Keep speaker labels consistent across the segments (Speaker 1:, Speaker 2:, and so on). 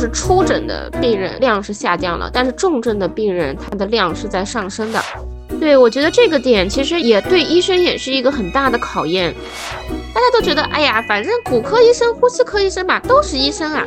Speaker 1: 是初诊的病人量是下降了，但是重症的病人他的量是在上升的。对我觉得这个点其实也对医生也是一个很大的考验。大家都觉得，哎呀，反正骨科医生、呼吸科医生嘛，都是医生啊。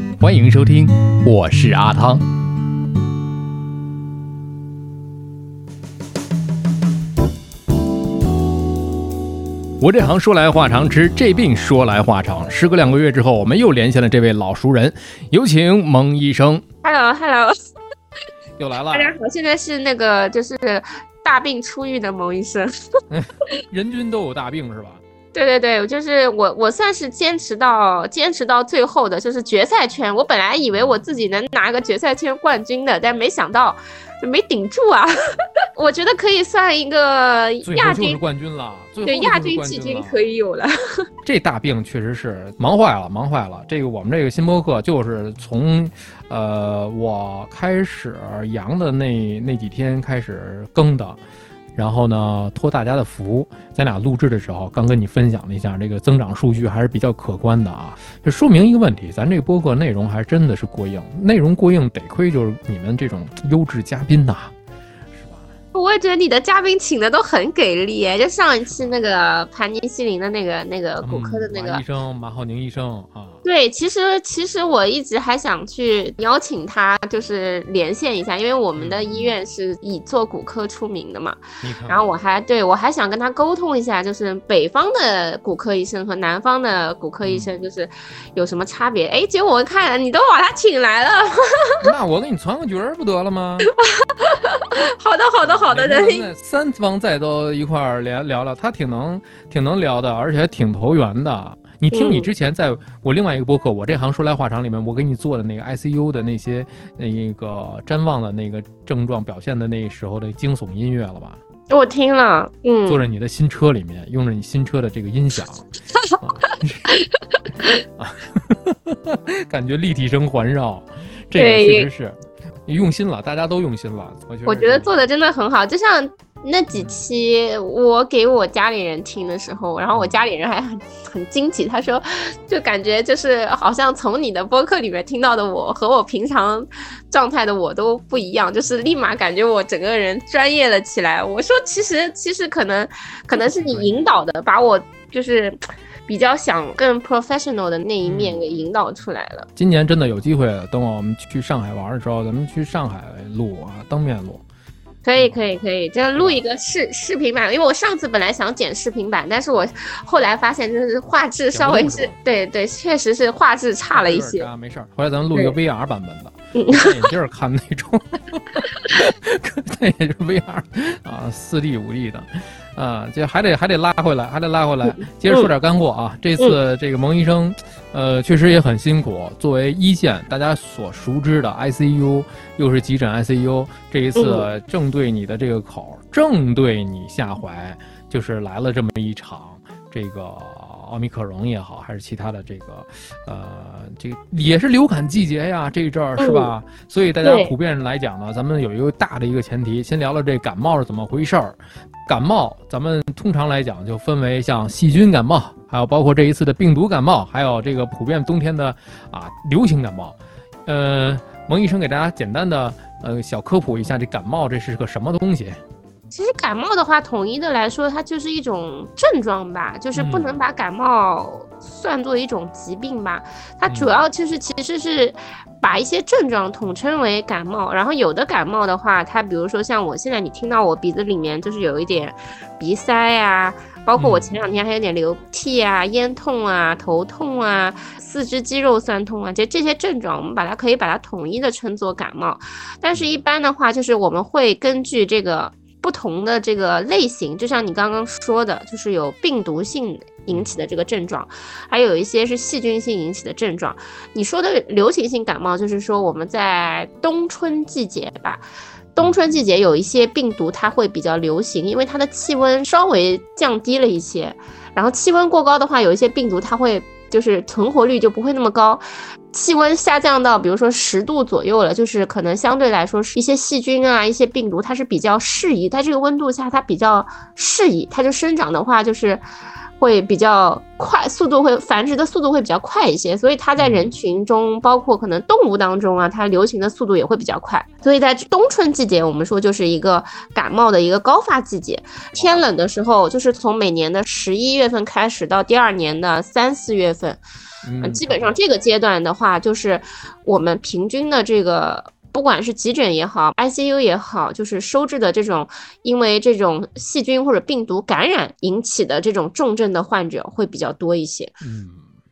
Speaker 2: 欢迎收听，我是阿汤。我这行说来话长，吃这病说来话长。时隔两个月之后，我们又连线了这位老熟人，有请蒙医生。
Speaker 1: Hello，Hello，
Speaker 2: 又来了。
Speaker 1: 大家好，现在是那个就是大病初愈的蒙医生。
Speaker 2: 人均都有大病是吧？
Speaker 1: 对对对，就是我，我算是坚持到坚持到最后的，就是决赛圈。我本来以为我自己能拿个决赛圈冠军的，但没想到没顶住啊。我觉得可以算一个亚军
Speaker 2: 冠军了，
Speaker 1: 对亚军季军可以有了。
Speaker 2: 这大病确实是忙坏了，忙坏了。这个我们这个新播客就是从呃我开始阳的那那几天开始更的。然后呢，托大家的福，咱俩录制的时候刚跟你分享了一下，这个增长数据还是比较可观的啊。这说明一个问题，咱这个播客内容还真的是过硬，内容过硬得亏就是你们这种优质嘉宾呐。
Speaker 1: 我也觉得你的嘉宾请的都很给力，就上一期那个盘尼西林的那个那个骨科的那个
Speaker 2: 医生马浩宁医生啊。
Speaker 1: 对，其实其实我一直还想去邀请他，就是连线一下，因为我们的医院是以做骨科出名的嘛。然后我还对我还想跟他沟通一下，就是北方的骨科医生和南方的骨科医生就是有什么差别？哎，结果我看你都把他请来了，
Speaker 2: 那我给你传个角儿不得了吗？
Speaker 1: 好的，好的。好的人，
Speaker 2: 三方再都一块儿聊聊聊，他挺能挺能聊的，而且还挺投缘的。你听你之前在我另外一个播客《我这行说来话长》里面，我给你做的那个 ICU 的那些那个瞻望的那个症状表现的那时候的惊悚音乐了吧？
Speaker 1: 我听了，嗯，
Speaker 2: 坐在你的新车里面，用着你新车的这个音响 感觉立体声环绕，这个确实是。用心了，大家都用心了。
Speaker 1: 我觉得做的真的很好，就像那几期我给我家里人听的时候，然后我家里人还很 很惊奇，他说就感觉就是好像从你的播客里面听到的我和我平常状态的我都不一样，就是立马感觉我整个人专业了起来。我说其实其实可能可能是你引导的，把我就是。比较想更 professional 的那一面给引导出来了。
Speaker 2: 今年真的有机会，等我们去上海玩的时候，咱们去上海录啊，当面录。
Speaker 1: 可以，可以，可以，就录一个视视频版，因为我上次本来想剪视频版，但是我后来发现就是画质稍微是对对，确实是画质差了一些。
Speaker 2: 啊，没事儿，回来咱们录一个 VR 版本的，戴眼镜看那种，那也是 VR 啊，四 D 五 D 的。啊，这还得还得拉回来，还得拉回来。接着说点干货啊，这次这个蒙医生，呃，确实也很辛苦。作为一线大家所熟知的 ICU，又是急诊 ICU，这一次正对你的这个口，正对你下怀，就是来了这么一场这个奥密克戎也好，还是其他的这个，呃，这个也是流感季节呀，这一阵儿是吧？所以大家普遍来讲呢，咱们有一个大的一个前提，先聊聊这感冒是怎么回事儿。感冒，咱们通常来讲就分为像细菌感冒，还有包括这一次的病毒感冒，还有这个普遍冬天的啊流行感冒。呃，蒙医生给大家简单的呃小科普一下，这感冒这是个什么东西？
Speaker 1: 其实感冒的话，统一的来说，它就是一种症状吧，就是不能把感冒算作一种疾病吧。它主要就是其实是把一些症状统称为感冒。然后有的感冒的话，它比如说像我现在你听到我鼻子里面就是有一点鼻塞呀，包括我前两天还有点流涕啊、咽痛啊、头痛啊、四肢肌肉酸痛啊，其实这些症状我们把它可以把它统一的称作感冒。但是一般的话，就是我们会根据这个。不同的这个类型，就像你刚刚说的，就是有病毒性引起的这个症状，还有一些是细菌性引起的症状。你说的流行性感冒，就是说我们在冬春季节吧，冬春季节有一些病毒它会比较流行，因为它的气温稍微降低了一些，然后气温过高的话，有一些病毒它会。就是存活率就不会那么高，气温下降到比如说十度左右了，就是可能相对来说是一些细菌啊、一些病毒，它是比较适宜，在这个温度下它比较适宜，它就生长的话就是。会比较快，速度会繁殖的速度会比较快一些，所以它在人群中，包括可能动物当中啊，它流行的速度也会比较快。所以在冬春季节，我们说就是一个感冒的一个高发季节。天冷的时候，就是从每年的十一月份开始到第二年的三四月份，嗯，基本上这个阶段的话，就是我们平均的这个。不管是急诊也好，ICU 也好，就是收治的这种因为这种细菌或者病毒感染引起的这种重症的患者会比较多一些。
Speaker 2: 嗯，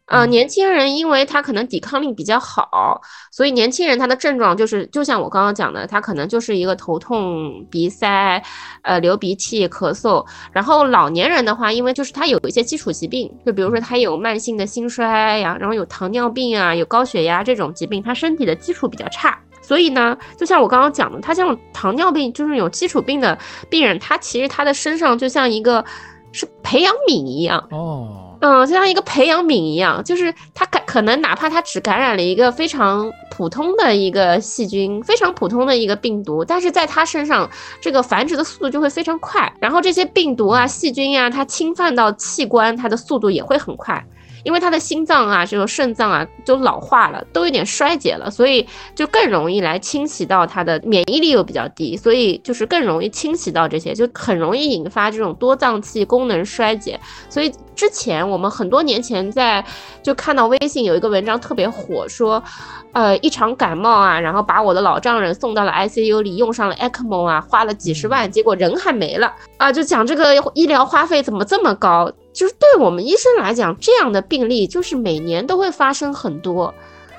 Speaker 1: 啊，年轻人因为他可能抵抗力比较好，所以年轻人他的症状就是就像我刚刚讲的，他可能就是一个头痛、鼻塞、呃流鼻涕、咳嗽。然后老年人的话，因为就是他有一些基础疾病，就比如说他有慢性的心衰呀，然后有糖尿病啊，有高血压这种疾病，他身体的基础比较差。所以呢，就像我刚刚讲的，他像糖尿病，就是有基础病的病人，他其实他的身上就像一个是培养皿一样
Speaker 2: 哦，
Speaker 1: 嗯，就像一个培养皿一样，就是它感可能哪怕它只感染了一个非常普通的一个细菌，非常普通的一个病毒，但是在他身上这个繁殖的速度就会非常快，然后这些病毒啊、细菌呀，它侵犯到器官，它的速度也会很快。因为他的心脏啊，这个肾脏啊，都老化了，都有点衰竭了，所以就更容易来侵袭到他的免疫力又比较低，所以就是更容易侵袭到这些，就很容易引发这种多脏器功能衰竭。所以之前我们很多年前在就看到微信有一个文章特别火，说，呃，一场感冒啊，然后把我的老丈人送到了 ICU 里，用上了 ECMO 啊，花了几十万，结果人还没了。啊，就讲这个医疗花费怎么这么高。就是对我们医生来讲，这样的病例就是每年都会发生很多，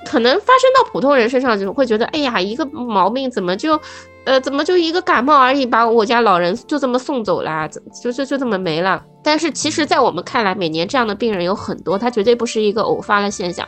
Speaker 1: 可能发生到普通人身上就会觉得，哎呀，一个毛病怎么就，呃，怎么就一个感冒而已，把我家老人就这么送走了，就就就这么没了。但是其实，在我们看来，每年这样的病人有很多，它绝对不是一个偶发的现象。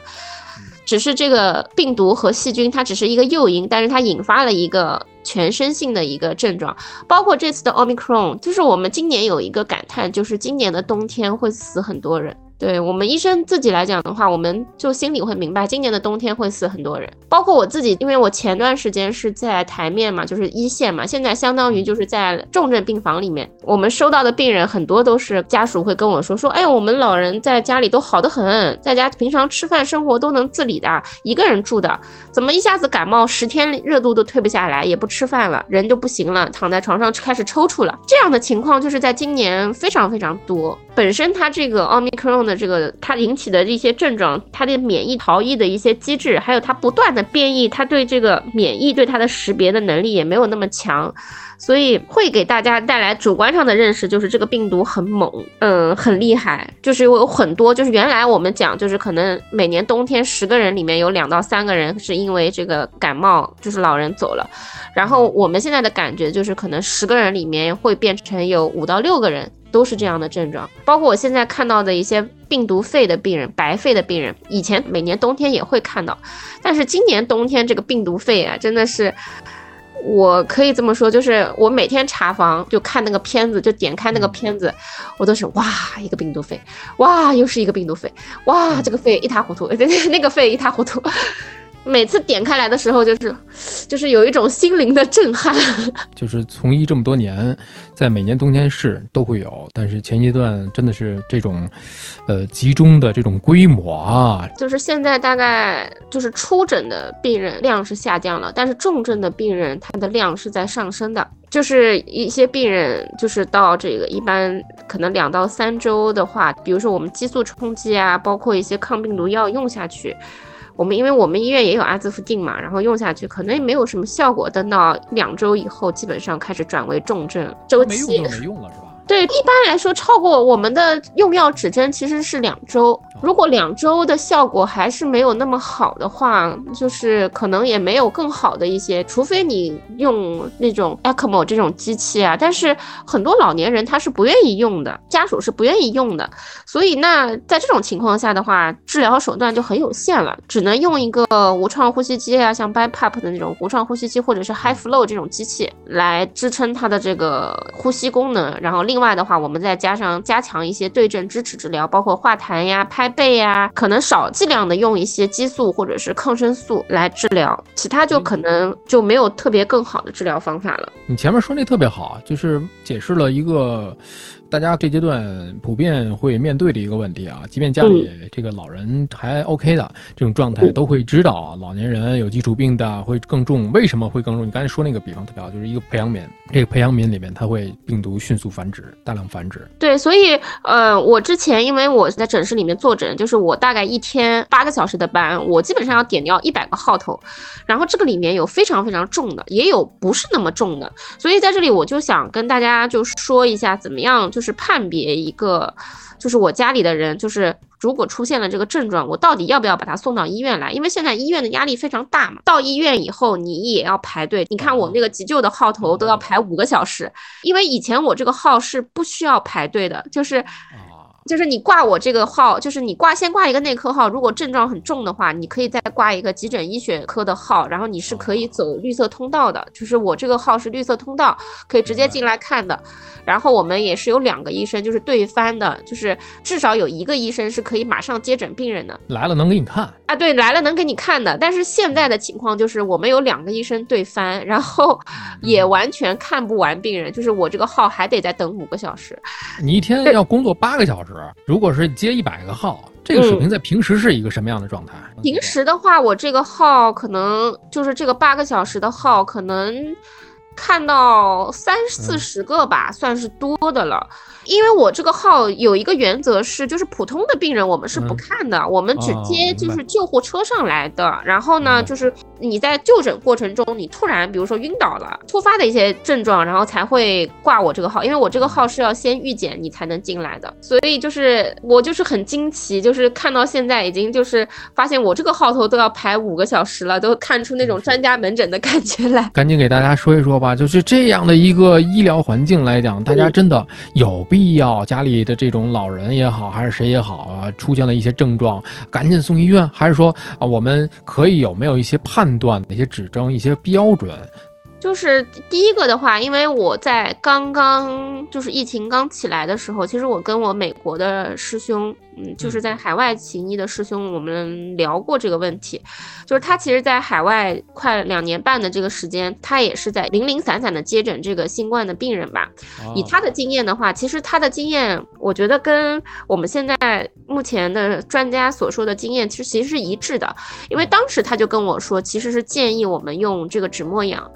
Speaker 1: 只是这个病毒和细菌，它只是一个诱因，但是它引发了一个全身性的一个症状，包括这次的奥密克戎，就是我们今年有一个感叹，就是今年的冬天会死很多人。对我们医生自己来讲的话，我们就心里会明白，今年的冬天会死很多人，包括我自己，因为我前段时间是在台面嘛，就是一线嘛，现在相当于就是在重症病房里面，我们收到的病人很多都是家属会跟我说说，哎，我们老人在家里都好得很，在家平常吃饭生活都能自理的，一个人住的，怎么一下子感冒十天热度都退不下来，也不吃饭了，人就不行了，躺在床上开始抽搐了，这样的情况就是在今年非常非常多。本身它这个奥密克戎的这个它引起的一些症状，它的免疫逃逸的一些机制，还有它不断的变异，它对这个免疫对它的识别的能力也没有那么强，所以会给大家带来主观上的认识，就是这个病毒很猛，嗯，很厉害，就是有很多，就是原来我们讲，就是可能每年冬天十个人里面有两到三个人是因为这个感冒，就是老人走了，然后我们现在的感觉就是可能十个人里面会变成有五到六个人。都是这样的症状，包括我现在看到的一些病毒肺的病人、白肺的病人，以前每年冬天也会看到，但是今年冬天这个病毒肺啊，真的是我可以这么说，就是我每天查房就看那个片子，就点开那个片子，我都是哇一个病毒肺，哇又是一个病毒肺，哇这个肺一塌糊涂，那个肺一塌糊涂。每次点开来的时候，就是就是有一种心灵的震撼。
Speaker 2: 就是从医这么多年，在每年冬天是都会有，但是前阶段真的是这种，呃，集中的这种规模啊。
Speaker 1: 就是现在大概就是出诊的病人量是下降了，但是重症的病人他的量是在上升的。就是一些病人，就是到这个一般可能两到三周的话，比如说我们激素冲击啊，包括一些抗病毒药用下去。我们因为我们医院也有阿兹夫定嘛，然后用下去可能也没有什么效果，等到两周以后，基本上开始转为重症周期。
Speaker 2: 没用就没用了，是吧？
Speaker 1: 对，一般来说，超过我们的用药指针其实是两周。如果两周的效果还是没有那么好的话，就是可能也没有更好的一些，除非你用那种 ECMO 这种机器啊。但是很多老年人他是不愿意用的，家属是不愿意用的。所以那在这种情况下的话，治疗手段就很有限了，只能用一个无创呼吸机啊，像 BiPAP 的那种无创呼吸机，或者是 High Flow 这种机器来支撑它的这个呼吸功能。然后另外的话，我们再加上加强一些对症支持治疗，包括化痰呀、拍。背呀，可能少剂量的用一些激素或者是抗生素来治疗，其他就可能就没有特别更好的治疗方法了。
Speaker 2: 你前面说那特别好，就是解释了一个。大家这阶段普遍会面对的一个问题啊，即便家里这个老人还 OK 的这种状态，都会知道啊，老年人有基础病的会更重。为什么会更重？你刚才说那个比方特别好，就是一个培养皿，这个培养皿里面它会病毒迅速繁殖，大量繁殖。
Speaker 1: 对，所以呃，我之前因为我在诊室里面坐诊，就是我大概一天八个小时的班，我基本上要点掉一百个号头，然后这个里面有非常非常重的，也有不是那么重的，所以在这里我就想跟大家就说一下怎么样就。是判别一个，就是我家里的人，就是如果出现了这个症状，我到底要不要把他送到医院来？因为现在医院的压力非常大嘛。到医院以后，你也要排队。你看我那个急救的号头都要排五个小时，因为以前我这个号是不需要排队的，就是。就是你挂我这个号，就是你挂先挂一个内科号，如果症状很重的话，你可以再挂一个急诊医学科的号，然后你是可以走绿色通道的。就是我这个号是绿色通道，可以直接进来看的。然后我们也是有两个医生，就是对翻的，就是至少有一个医生是可以马上接诊病人的。
Speaker 2: 来了能给你看
Speaker 1: 啊？对，来了能给你看的。但是现在的情况就是我们有两个医生对翻，然后也完全看不完病人，就是我这个号还得再等五个小时。
Speaker 2: 你一天要工作八个小时。如果是接一百个号，这个水平在平时是一个什么样的状态？
Speaker 1: 平时的话，我这个号可能就是这个八个小时的号，可能看到三四十个吧，算是多的了。因为我这个号有一个原则是，就是普通的病人我们是不看的，我们只接就是救护车上来的。然后呢，就是你在就诊过程中，你突然比如说晕倒了，突发的一些症状，然后才会挂我这个号。因为我这个号是要先预检你才能进来的，所以就是我就是很惊奇，就是看到现在已经就是发现我这个号头都要排五个小时了，都看出那种专家门诊的感觉来。
Speaker 2: 赶紧给大家说一说吧，就是这样的一个医疗环境来讲，大家真的有。必要家里的这种老人也好，还是谁也好啊，出现了一些症状，赶紧送医院，还是说啊，我们可以有没有一些判断、一些指征、一些标准？
Speaker 1: 就是第一个的话，因为我在刚刚就是疫情刚起来的时候，其实我跟我美国的师兄，嗯，就是在海外行医的师兄，我们聊过这个问题。就是他其实，在海外快两年半的这个时间，他也是在零零散散的接诊这个新冠的病人吧。以他的经验的话，其实他的经验，我觉得跟我们现在目前的专家所说的经验，其实其实是一致的。因为当时他就跟我说，其实是建议我们用这个纸墨氧。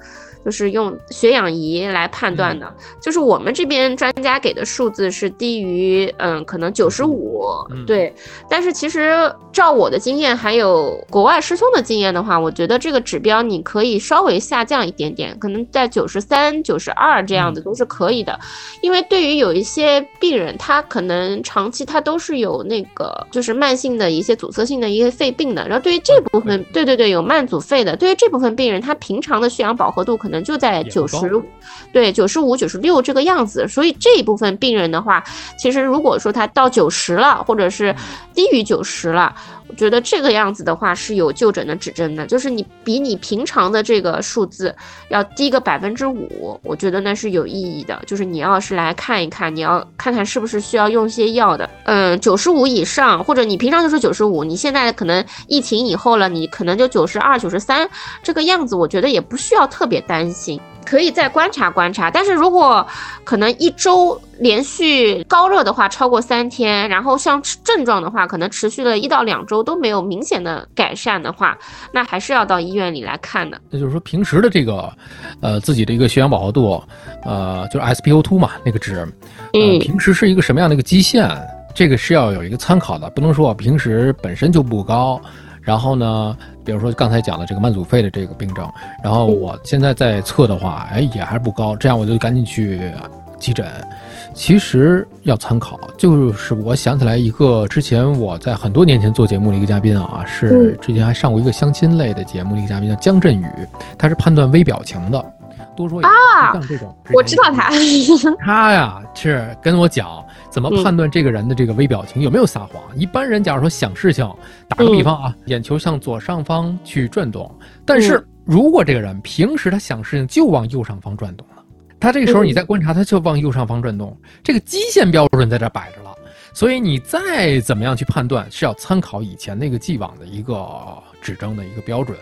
Speaker 1: 就是用血氧仪来判断的，就是我们这边专家给的数字是低于，嗯，可能九十五，对。但是其实照我的经验，还有国外师兄的经验的话，我觉得这个指标你可以稍微下降一点点，可能在九十三、九十二这样子都是可以的。因为对于有一些病人，他可能长期他都是有那个就是慢性的一些阻塞性的一些肺病的，然后对于这部分，对对对，有慢阻肺的，对于这部分病人，他平常的血氧饱和度可能。就在九十，对九十五、九十六这个样子，所以这一部分病人的话，其实如果说他到九十了，或者是低于九十了。我觉得这个样子的话是有就诊的指针的，就是你比你平常的这个数字要低个百分之五，我觉得那是有意义的。就是你要是来看一看，你要看看是不是需要用些药的。嗯，九十五以上，或者你平常就是九十五，你现在可能疫情以后了，你可能就九十二、九十三这个样子，我觉得也不需要特别担心。可以再观察观察，但是如果可能一周连续高热的话，超过三天，然后像症状的话，可能持续了一到两周都没有明显的改善的话，那还是要到医院里来看的。
Speaker 2: 那就是说平时的这个，呃，自己的一个血氧饱和度，呃，就是 SpO2 嘛那个值，
Speaker 1: 嗯，
Speaker 2: 平时是一个什么样的一个基线？这个是要有一个参考的，不能说平时本身就不高。然后呢，比如说刚才讲的这个慢阻肺的这个病症，然后我现在在测的话，哎，也还是不高，这样我就赶紧去急诊。其实要参考，就是我想起来一个之前我在很多年前做节目的一个嘉宾啊，是之前还上过一个相亲类的节目的一个嘉宾叫姜振宇，他是判断微表情的。多说啊，像这种，
Speaker 1: 我知道他，
Speaker 2: 他呀是跟我讲怎么判断这个人的这个微表情有没有撒谎。一般人假如说想事情，打个比方啊，眼球向左上方去转动，但是如果这个人平时他想事情就往右上方转动了，他这个时候你再观察，他就往右上方转动，这个基线标准在这摆着了。所以你再怎么样去判断，是要参考以前那个既往的一个指征的一个标准。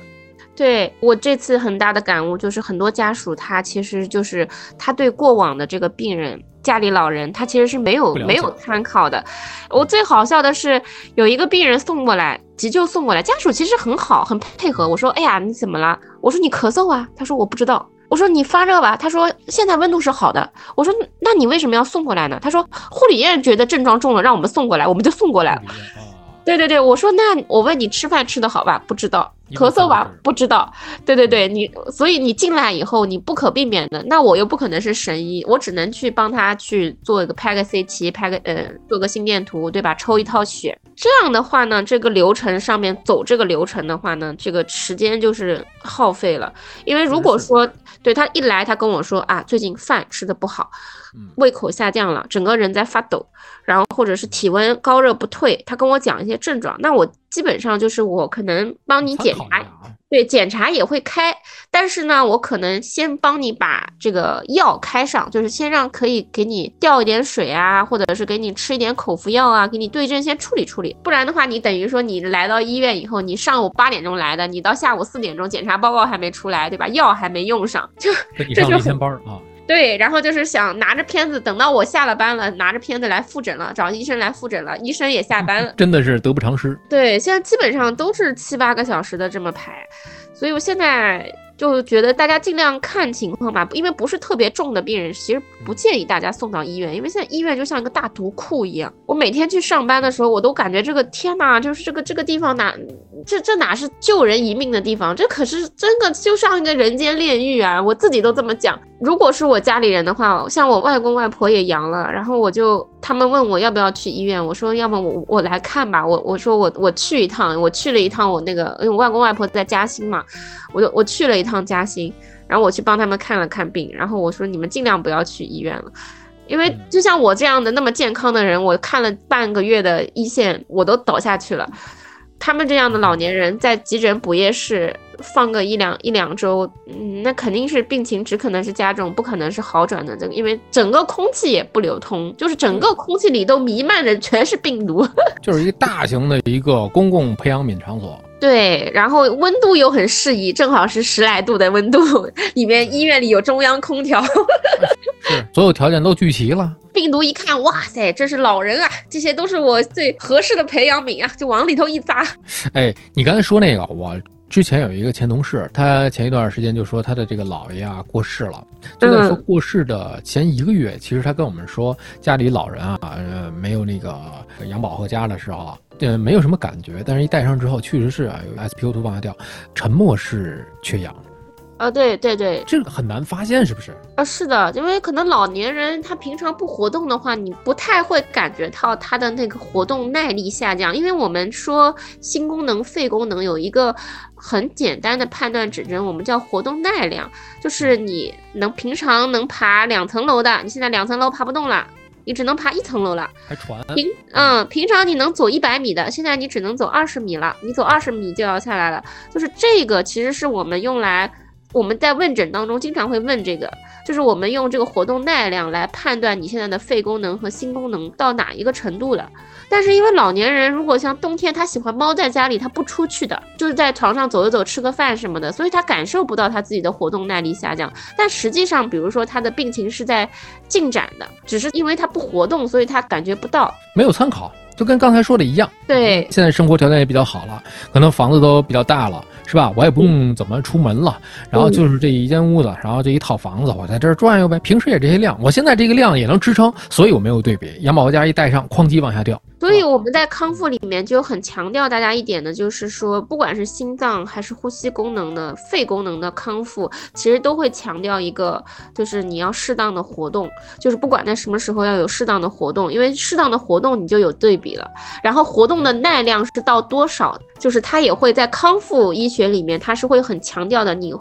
Speaker 1: 对我这次很大的感悟就是，很多家属他其实就是他对过往的这个病人家里老人，他其实是没有没有参考的。我最好笑的是，有一个病人送过来急救送过来，家属其实很好，很配合。我说：“哎呀，你怎么了？”我说：“你咳嗽啊。”他说：“我不知道。”我说：“你发热吧。”他说：“现在温度是好的。”我说：“那你为什么要送过来呢？”他说：“护理院觉得症状重了，让我们送过来，我们就送过来了。”对对对，我说：“那我问你吃饭吃的好吧？”不知道。咳嗽吧，不知道。对对对，你所以你进来以后，你不可避免的，那我又不可能是神医，我只能去帮他去做一个拍个 CT，拍个呃，做个心电图，对吧？抽一套血，这样的话呢，这个流程上面走这个流程的话呢，这个时间就是耗费了。因为如果说对他一来，他跟我说啊，最近饭吃的不好，胃口下降了，整个人在发抖，然后或者是体温高热不退，他跟我讲一些症状，那我。基本上就是我可能帮你检查，对，检查也会开，但是呢，我可能先帮你把这个药开上，就是先让可以给你吊一点水啊，或者是给你吃一点口服药啊，给你对症先处理处理。不然的话，你等于说你来到医院以后，你上午八点钟来的，你到下午四点钟检查报告还没出来，对吧？药还没用上，就这就
Speaker 2: 很班啊。
Speaker 1: 对，然后就是想拿着片子，等到我下了班了，拿着片子来复诊了，找医生来复诊了，医生也下班了，
Speaker 2: 真的是得不偿失。
Speaker 1: 对，现在基本上都是七八个小时的这么排，所以我现在。就觉得大家尽量看情况吧，因为不是特别重的病人，其实不建议大家送到医院，因为现在医院就像一个大毒库一样。我每天去上班的时候，我都感觉这个天哪，就是这个这个地方哪，这这哪是救人一命的地方，这可是真的就像一个人间炼狱啊！我自己都这么讲。如果是我家里人的话，像我外公外婆也阳了，然后我就他们问我要不要去医院，我说要么我我来看吧，我我说我我去一趟，我去了一趟我那个，因为我外公外婆在嘉兴嘛，我就我去了一趟嘉兴，然后我去帮他们看了看病，然后我说你们尽量不要去医院了，因为就像我这样的那么健康的人，我看了半个月的一线，我都倒下去了。他们这样的老年人在急诊补液室放个一两一两周，嗯，那肯定是病情只可能是加重，不可能是好转的。这个，因为整个空气也不流通，就是整个空气里都弥漫着全是病毒，
Speaker 2: 就是一个大型的一个公共培养皿场所。
Speaker 1: 对，然后温度又很适宜，正好是十来度的温度，里面医院里有中央空调，
Speaker 2: 是所有条件都聚齐了。
Speaker 1: 病毒一看，哇塞，这是老人啊，这些都是我最合适的培养皿啊，就往里头一扎。
Speaker 2: 哎，你刚才说那个，我之前有一个前同事，他前一段时间就说他的这个姥爷啊过世了，就在说过世的前一个月，其实他跟我们说家里老人啊，呃，没有那个养保和家的时候，呃，没有什么感觉，但是一戴上之后，确实是啊，有 SpO2 往下掉，沉默是缺氧。
Speaker 1: 啊，对对对，
Speaker 2: 这个很难发现，是不是？
Speaker 1: 啊，是的，因为可能老年人他平常不活动的话，你不太会感觉到他的那个活动耐力下降。因为我们说心功能、肺功能有一个很简单的判断指针，我们叫活动耐量，就是你能平常能爬两层楼的，你现在两层楼爬不动了，你只能爬一层楼了。
Speaker 2: 还传
Speaker 1: 平嗯，平常你能走一百米的，现在你只能走二十米了。你走二十米就要下来了。就是这个，其实是我们用来我们在问诊当中经常会问这个，就是我们用这个活动耐量来判断你现在的肺功能和心功能到哪一个程度了。但是因为老年人如果像冬天他喜欢猫在家里，他不出去的，就是在床上走一走、吃个饭什么的，所以他感受不到他自己的活动耐力下降。但实际上，比如说他的病情是在进展的，只是因为他不活动，所以他感觉不到。
Speaker 2: 没有参考，就跟刚才说的一样。
Speaker 1: 对，
Speaker 2: 现在生活条件也比较好了，可能房子都比较大了，是吧？我也不用怎么出门了，然后就是这一间屋子，然后这一套房子，我在这儿转悠呗。平时也这些量，我现在这个量也能支撑，所以我没有对比。羊毛家一带上，哐叽往下掉。
Speaker 1: 所以我们在康复里面就很强调大家一点呢，就是说，不管是心脏还是呼吸功能的、肺功能的康复，其实都会强调一个，就是你要适当的活动，就是不管在什么时候要有适当的活动，因为适当的活动你就有对比了。然后活动的耐量是到多少，就是它也会在康复医学里面，它是会很强调的，你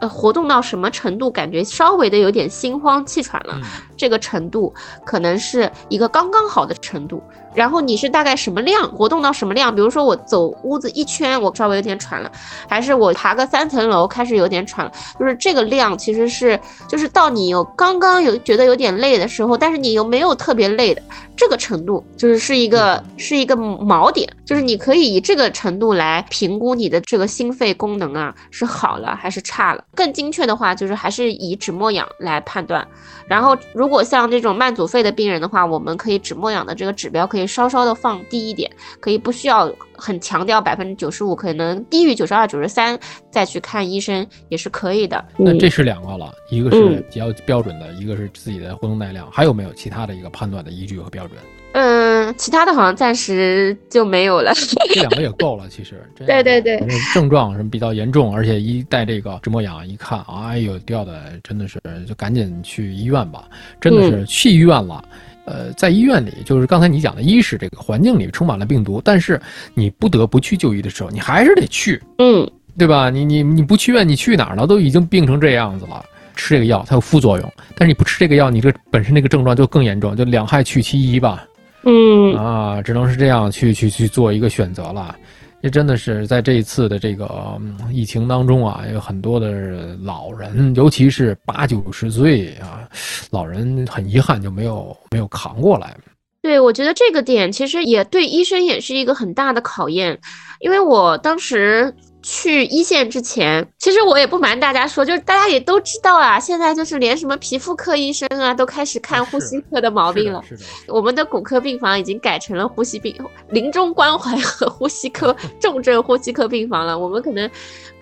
Speaker 1: 呃活动到什么程度，感觉稍微的有点心慌气喘了，这个程度可能是一个刚刚好的程度。然后你是大概什么量活动到什么量？比如说我走屋子一圈，我稍微有点喘了，还是我爬个三层楼开始有点喘了？就是这个量其实是，就是到你有刚刚有觉得有点累的时候，但是你又没有特别累的这个程度，就是是一个是一个锚点，就是你可以以这个程度来评估你的这个心肺功能啊是好了还是差了。更精确的话，就是还是以指末氧来判断。然后如果像这种慢阻肺的病人的话，我们可以指末氧的这个指标可以。可以稍稍的放低一点，可以不需要很强调百分之九十五，可能低于九十二、九十三再去看医生也是可以的。
Speaker 2: 那这是两个了，一个是比较标准的，一个是自己的活动耐量，还有没有其他的一个判断的依据和标准？
Speaker 1: 嗯，其他的好像暂时就没有了。
Speaker 2: 这两个也够了，其实。
Speaker 1: 对对对。
Speaker 2: 症状什么比较严重，而且一带这个止默氧，一看，哎呦，掉的真的是，就赶紧去医院吧，真的是去医院了。呃，在医院里，就是刚才你讲的，一是这个环境里充满了病毒，但是你不得不去就医的时候，你还是得去，
Speaker 1: 嗯，
Speaker 2: 对吧？你你你不去院，你去哪儿了？都已经病成这样子了，吃这个药它有副作用，但是你不吃这个药，你这本身那个症状就更严重，就两害取其一吧，
Speaker 1: 嗯，
Speaker 2: 啊，只能是这样去去去做一个选择了。这真的是在这一次的这个疫情当中啊，有很多的老人，尤其是八九十岁啊，老人很遗憾就没有没有扛过来。
Speaker 1: 对，我觉得这个点其实也对医生也是一个很大的考验，因为我当时。去一线之前，其实我也不瞒大家说，就是大家也都知道啊，现在就是连什么皮肤科医生啊，都开始看呼吸科的毛病了。
Speaker 2: 是的，
Speaker 1: 我们的骨科病房已经改成了呼吸病临终关怀和呼吸科 重症呼吸科病房了。我们可能，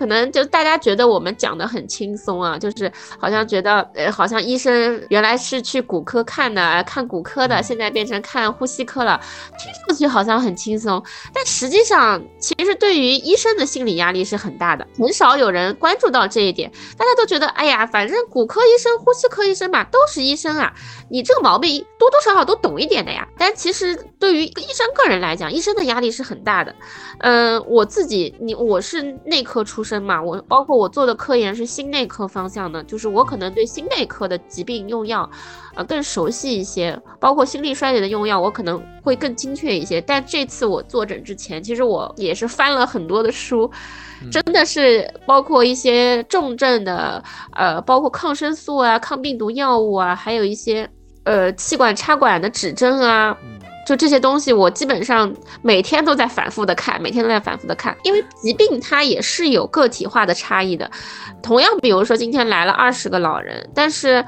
Speaker 1: 可能就大家觉得我们讲的很轻松啊，就是好像觉得，呃，好像医生原来是去骨科看的，看骨科的，现在变成看呼吸科了，听上去好像很轻松，但实际上，其实对于医生的心理压。压力是很大的，很少有人关注到这一点。大家都觉得，哎呀，反正骨科医生、呼吸科医生嘛，都是医生啊，你这个毛病多多少少都懂一点的呀。但其实对于医生个人来讲，医生的压力是很大的。嗯，我自己，你我是内科出身嘛，我包括我做的科研是心内科方向的，就是我可能对心内科的疾病用药，呃，更熟悉一些，包括心力衰竭的用药，我可能会更精确一些。但这次我坐诊之前，其实我也是翻了很多的书。真的是包括一些重症的，呃，包括抗生素啊、抗病毒药物啊，还有一些呃气管插管的指针啊，就这些东西，我基本上每天都在反复的看，每天都在反复的看，因为疾病它也是有个体化的差异的。同样，比如说今天来了二十个老人，但是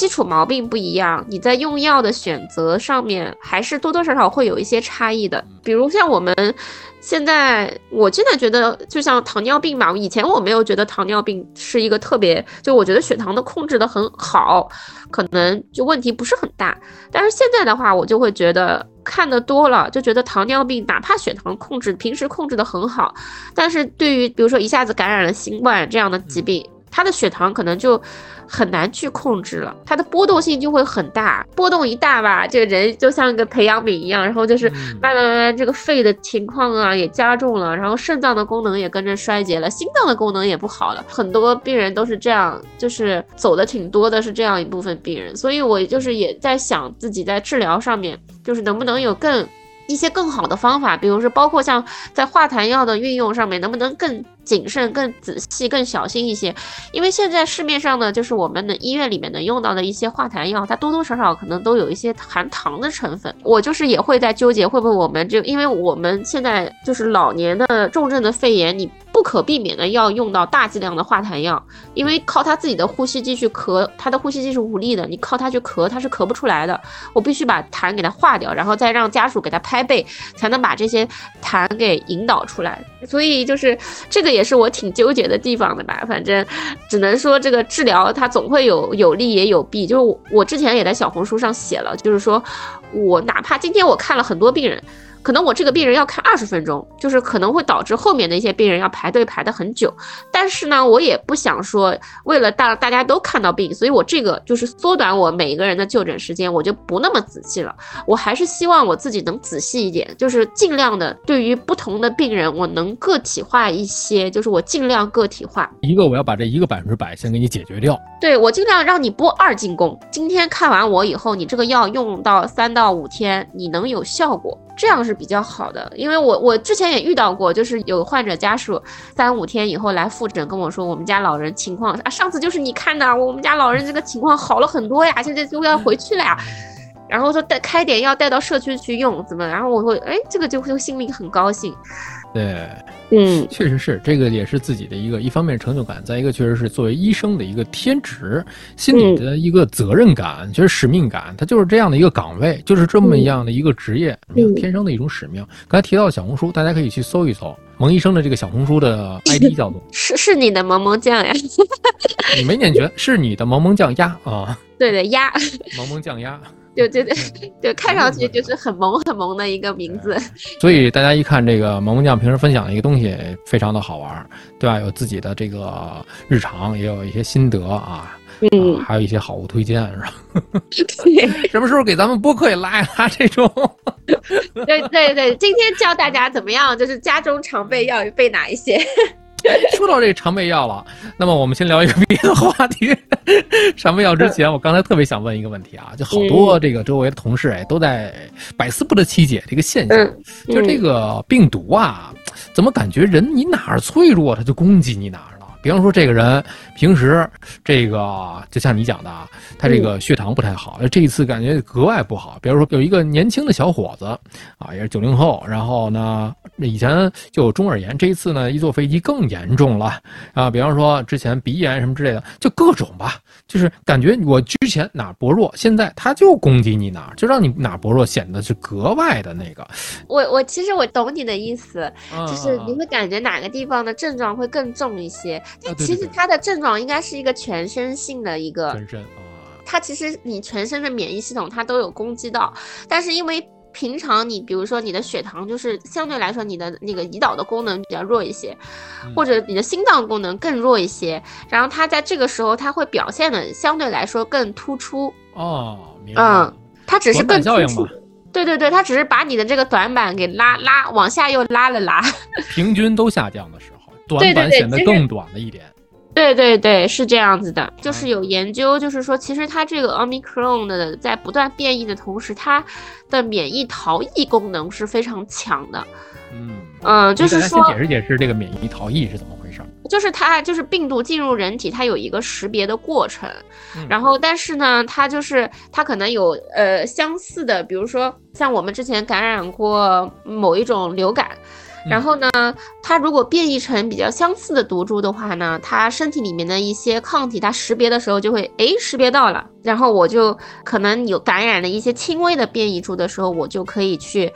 Speaker 1: 基础毛病不一样，你在用药的选择上面还是多多少少会有一些差异的。比如像我们。现在我现在觉得就像糖尿病吧，以前我没有觉得糖尿病是一个特别，就我觉得血糖的控制的很好，可能就问题不是很大。但是现在的话，我就会觉得看的多了，就觉得糖尿病哪怕血糖控制平时控制的很好，但是对于比如说一下子感染了新冠这样的疾病。他的血糖可能就很难去控制了，他的波动性就会很大，波动一大吧，这个人就像个培养皿一样，然后就是慢慢慢慢这个肺的情况啊也加重了，然后肾脏的功能也跟着衰竭了，心脏的功能也不好了，很多病人都是这样，就是走的挺多的，是这样一部分病人，所以我就是也在想自己在治疗上面，就是能不能有更。一些更好的方法，比如说包括像在化痰药的运用上面，能不能更谨慎、更仔细、更小心一些？因为现在市面上呢，就是我们的医院里面能用到的一些化痰药，它多多少少可能都有一些含糖的成分。我就是也会在纠结，会不会我们这，因为我们现在就是老年的重症的肺炎，你。不可避免的要用到大剂量的化痰药，因为靠他自己的呼吸机去咳，他的呼吸机是无力的，你靠他去咳，他是咳不出来的。我必须把痰给他化掉，然后再让家属给他拍背，才能把这些痰给引导出来。所以就是这个也是我挺纠结的地方的吧。反正只能说这个治疗它总会有有利也有弊。就是我我之前也在小红书上写了，就是说我哪怕今天我看了很多病人。可能我这个病人要看二十分钟，就是可能会导致后面的一些病人要排队排的很久。但是呢，我也不想说为了大大家都看到病，所以我这个就是缩短我每一个人的就诊时间，我就不那么仔细了。我还是希望我自己能仔细一点，就是尽量的对于不同的病人，我能个体化一些，就是我尽量个体化。
Speaker 2: 一个我要把这一个百分之百先给你解决掉。
Speaker 1: 对我尽量让你不二进宫。今天看完我以后，你这个药用到三到五天，你能有效果。这样是比较好的，因为我我之前也遇到过，就是有患者家属三五天以后来复诊跟我说，我们家老人情况啊，上次就是你看的，我们家老人这个情况好了很多呀，现在就要回去了呀，然后说带开点药带到社区去用，怎么？然后我会哎，这个就会心里很高兴。
Speaker 2: 对，
Speaker 1: 嗯，
Speaker 2: 确实是，这个也是自己的一个，一方面成就感，再一个确实是作为医生的一个天职，心里的一个责任感，就是使命感，它就是这样的一个岗位，就是这么样的一个职业，天生的一种使命。刚才提到小红书，大家可以去搜一搜蒙医生的这个小红书的 ID 叫做
Speaker 1: 是是你的萌萌酱呀，
Speaker 2: 你没念全，是你的萌萌酱鸭啊，
Speaker 1: 对的鸭，
Speaker 2: 萌萌酱鸭。
Speaker 1: 就就就 就看上去就是很萌很萌的一个名字，
Speaker 2: 所以大家一看这个萌萌酱平时分享的一个东西非常的好玩，对吧？有自己的这个日常，也有一些心得啊，
Speaker 1: 嗯，
Speaker 2: 还有一些好物推荐，是吧？什么时候给咱们播客也拉一拉这种？
Speaker 1: 对对对，今天教大家怎么样，就是家中常备要备哪一些？
Speaker 2: 说到这常备药了，那么我们先聊一个别的话题。常备药之前，我刚才特别想问一个问题啊，就好多这个周围的同事哎，都在百思不得其解这个现象，就这个病毒啊，怎么感觉人你哪儿脆弱，它就攻击你哪儿？比方说，这个人平时这个就像你讲的啊，他这个血糖不太好，这一次感觉格外不好。比如说，有一个年轻的小伙子啊，也是九零后，然后呢，以前就有中耳炎，这一次呢，一坐飞机更严重了啊。比方说，之前鼻炎什么之类的，就各种吧，就是感觉我之前哪薄弱，现在他就攻击你哪，就让你哪薄弱显得是格外的那个。
Speaker 1: 我我其实我懂你的意思，就是你会感觉哪个地方的症状会更重一些。其实它的症状应该是一个全身性的一个，
Speaker 2: 全身啊，
Speaker 1: 它其实你全身的免疫系统它都有攻击到，但是因为平常你比如说你的血糖就是相对来说你的那个胰岛的功能比较弱一些，或者你的心脏功能更弱一些，然后它在这个时候它会表现的相对来说更突出
Speaker 2: 哦，
Speaker 1: 嗯，它只是更
Speaker 2: 突出，
Speaker 1: 对对对，它只是把你的这个短板给拉拉往下又拉了拉，
Speaker 2: 平均都下降的时候。短板显得更短了一点，
Speaker 1: 对对对，是这样子的，就是有研究，就是说，其实它这个 omicron 的在不断变异的同时，它的免疫逃逸功能是非常强的。
Speaker 2: 嗯
Speaker 1: 嗯，就是说，
Speaker 2: 先解释解释这个免疫逃逸是怎么回事。
Speaker 1: 就是它就是病毒进入人体，它有一个识别的过程，然后但是呢，它就是它可能有呃相似的，比如说像我们之前感染过某一种流感。然后呢，它如果变异成比较相似的毒株的话呢，它身体里面的一些抗体，它识别的时候就会哎识别到了，然后我就可能有感染了一些轻微的变异株的时候，我就可以去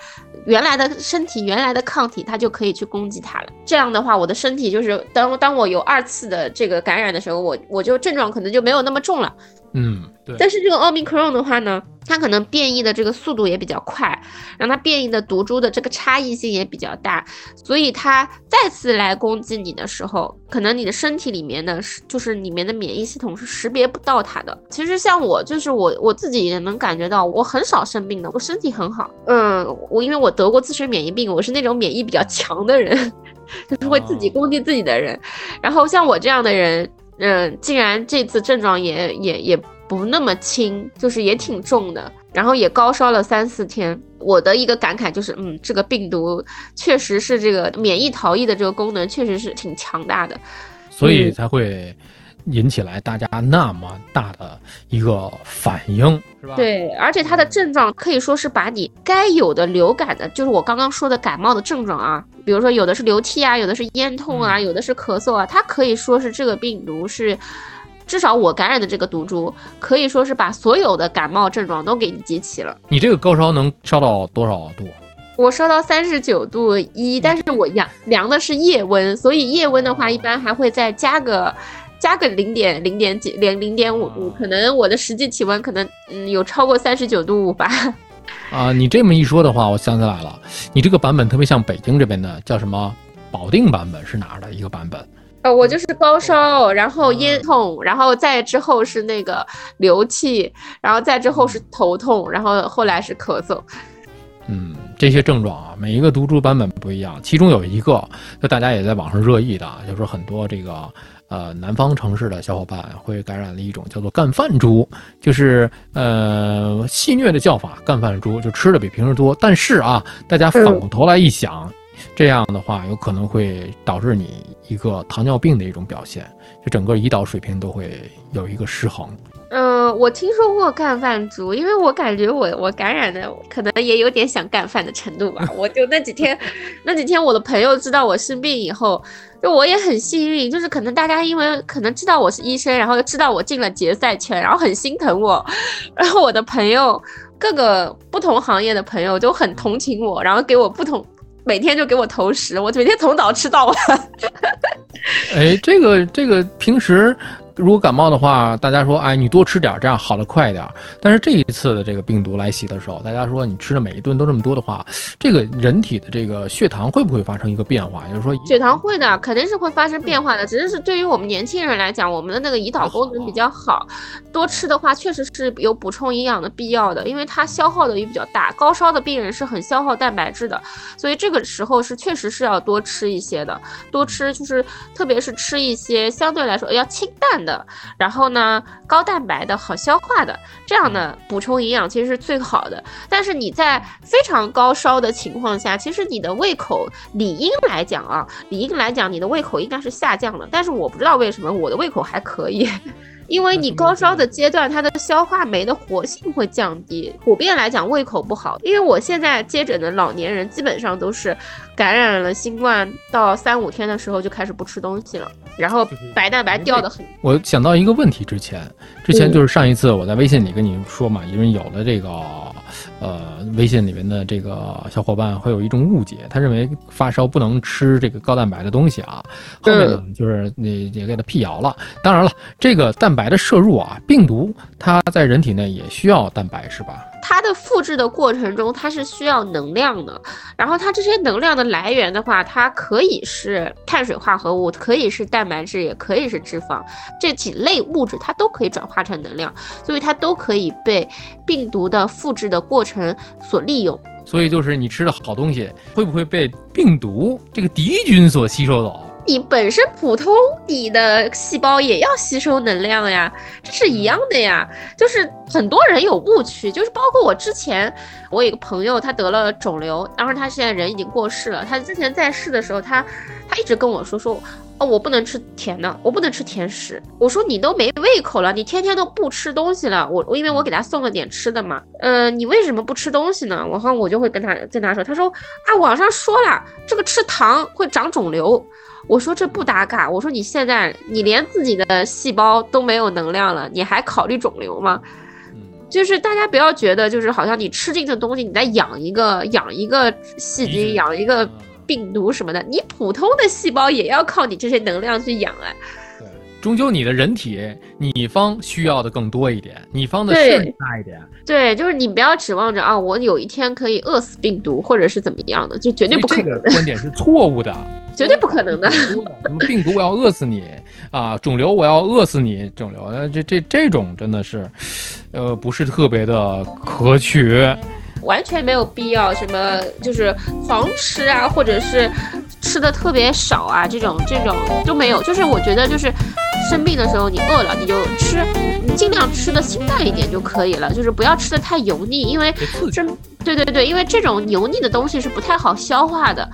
Speaker 1: 原来的身体原来的抗体，它就可以去攻击它了。这样的话，我的身体就是当当我有二次的这个感染的时候，我我就症状可能就没有那么重了。
Speaker 2: 嗯，对。
Speaker 1: 但是这个奥密克戎的话呢，它可能变异的这个速度也比较快，让它变异的毒株的这个差异性也比较大，所以它再次来攻击你的时候，可能你的身体里面的就是里面的免疫系统是识别不到它的。其实像我，就是我我自己也能感觉到，我很少生病的，我身体很好。嗯，我因为我得过自身免疫病，我是那种免疫比较强的人，就是会自己攻击自己的人。然后像我这样的人。嗯，竟然这次症状也也也不那么轻，就是也挺重的，然后也高烧了三四天。我的一个感慨就是，嗯，这个病毒确实是这个免疫逃逸的这个功能确实是挺强大的，
Speaker 2: 所以才会引起来大家那么大的一个反应，是吧？
Speaker 1: 对，而且它的症状可以说是把你该有的流感的，就是我刚刚说的感冒的症状啊。比如说，有的是流涕啊，有的是咽痛啊，有的是咳嗽啊，它可以说是这个病毒是，至少我感染的这个毒株可以说是把所有的感冒症状都给你集齐了。
Speaker 2: 你这个高烧能烧到多少度？
Speaker 1: 我烧到三十九度一，但是我量量的是夜温，所以夜温的话一般还会再加个加个零点零点几零零点五度，可能我的实际体温可能嗯有超过三十九度五吧。
Speaker 2: 啊，你这么一说的话，我想起来了，你这个版本特别像北京这边的，叫什么保定版本是哪儿的一个版本？
Speaker 1: 呃，我就是高烧，然后咽痛，然后再之后是那个流涕，然后再之后是头痛，然后后来是咳嗽。
Speaker 2: 嗯，这些症状啊，每一个毒株版本不一样，其中有一个就大家也在网上热议的，就是很多这个。呃，南方城市的小伙伴会感染了一种叫做干饭猪，就是呃戏谑的叫法，干饭猪就吃的比平时多。但是啊，大家反过头来一想，这样的话有可能会导致你一个糖尿病的一种表现，就整个胰岛水平都会有一个失衡。
Speaker 1: 嗯，我听说过干饭族，因为我感觉我我感染的可能也有点想干饭的程度吧。我就那几天，那几天我的朋友知道我生病以后，就我也很幸运，就是可能大家因为可能知道我是医生，然后又知道我进了决赛圈，然后很心疼我，然后我的朋友各个不同行业的朋友都很同情我，然后给我不同每天就给我投食，我每天从早吃到晚。
Speaker 2: 哎，这个这个平时。如果感冒的话，大家说，哎，你多吃点，这样好的快一点。但是这一次的这个病毒来袭的时候，大家说你吃的每一顿都这么多的话，这个人体的这个血糖会不会发生一个变化？就是说，
Speaker 1: 血糖会的，肯定是会发生变化的。只是是对于我们年轻人来讲，我们的那个胰岛功能比较好，多吃的话确实是有补充营养的必要的，因为它消耗的也比较大。高烧的病人是很消耗蛋白质的，所以这个时候是确实是要多吃一些的，多吃就是特别是吃一些相对来说要清淡。的，然后呢，高蛋白的好消化的，这样呢补充营养其实是最好的。但是你在非常高烧的情况下，其实你的胃口理应来讲啊，理应来讲你的胃口应该是下降了。但是我不知道为什么我的胃口还可以。因为你高烧的阶段，它的消化酶的活性会降低，普遍来讲胃口不好。因为我现在接诊的老年人基本上都是感染了新冠，到三五天的时候就开始不吃东西了，然后白蛋白掉的很。
Speaker 2: 我想到一个问题，之前之前就是上一次我在微信里跟你说嘛，因为有了这个。呃，微信里面的这个小伙伴会有一种误解，他认为发烧不能吃这个高蛋白的东西啊。后面呢，就是你也给他辟谣了。当然了，这个蛋白的摄入啊，病毒它在人体内也需要蛋白，是吧？
Speaker 1: 它的复制的过程中，它是需要能量的。然后它这些能量的来源的话，它可以是碳水化合物，可以是蛋白质，也可以是脂肪，这几类物质它都可以转化成能量，所以它都可以被病毒的复制的过程所利用。
Speaker 2: 所以就是你吃的好东西，会不会被病毒这个敌军所吸收走？
Speaker 1: 你本身普通你的细胞也要吸收能量呀，这是一样的呀。就是很多人有误区，就是包括我之前，我有一个朋友，他得了肿瘤，然后他现在人已经过世了。他之前在世的时候，他他一直跟我说说，哦，我不能吃甜的，我不能吃甜食。我说你都没胃口了，你天天都不吃东西了。我我因为我给他送了点吃的嘛，呃，你为什么不吃东西呢？然后我就会跟他跟他说，他说啊，网上说了，这个吃糖会长肿瘤。我说这不搭嘎。我说你现在你连自己的细胞都没有能量了，你还考虑肿瘤吗？就是大家不要觉得就是好像你吃进的东西，你在养一个养一个细菌，养一个。病毒什么的，你普通的细胞也要靠你这些能量去养啊。
Speaker 2: 对，终究你的人体，你方需要的更多一点，你方的事大一点。
Speaker 1: 对，就是你不要指望着啊，我有一天可以饿死病毒，或者是怎么样的，就绝对不可能。
Speaker 2: 这个观点是错误的，
Speaker 1: 绝对不可能的。
Speaker 2: 什么病毒我要饿死你啊？肿瘤我要饿死你？肿瘤，这这这种真的是，呃，不是特别的可取。
Speaker 1: 完全没有必要，什么就是狂吃啊，或者是吃的特别少啊，这种这种都没有。就是我觉得，就是生病的时候你饿了你就吃，你尽量吃的清淡一点就可以了，就是不要吃的太油腻，因为这对对对，因为这种油腻的东西是不太好消化的。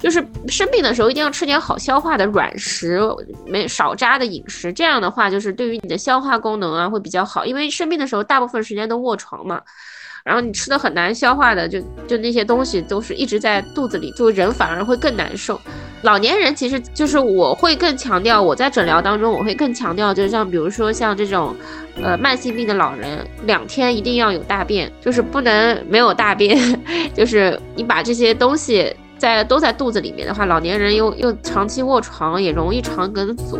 Speaker 1: 就是生病的时候一定要吃点好消化的软食，没少渣的饮食，这样的话就是对于你的消化功能啊会比较好，因为生病的时候大部分时间都卧床嘛。然后你吃的很难消化的，就就那些东西都是一直在肚子里，就人反而会更难受。老年人其实就是我会更强调，我在诊疗当中我会更强调，就是像比如说像这种，呃，慢性病的老人，两天一定要有大便，就是不能没有大便，就是你把这些东西在都在肚子里面的话，老年人又又长期卧床，也容易肠梗阻。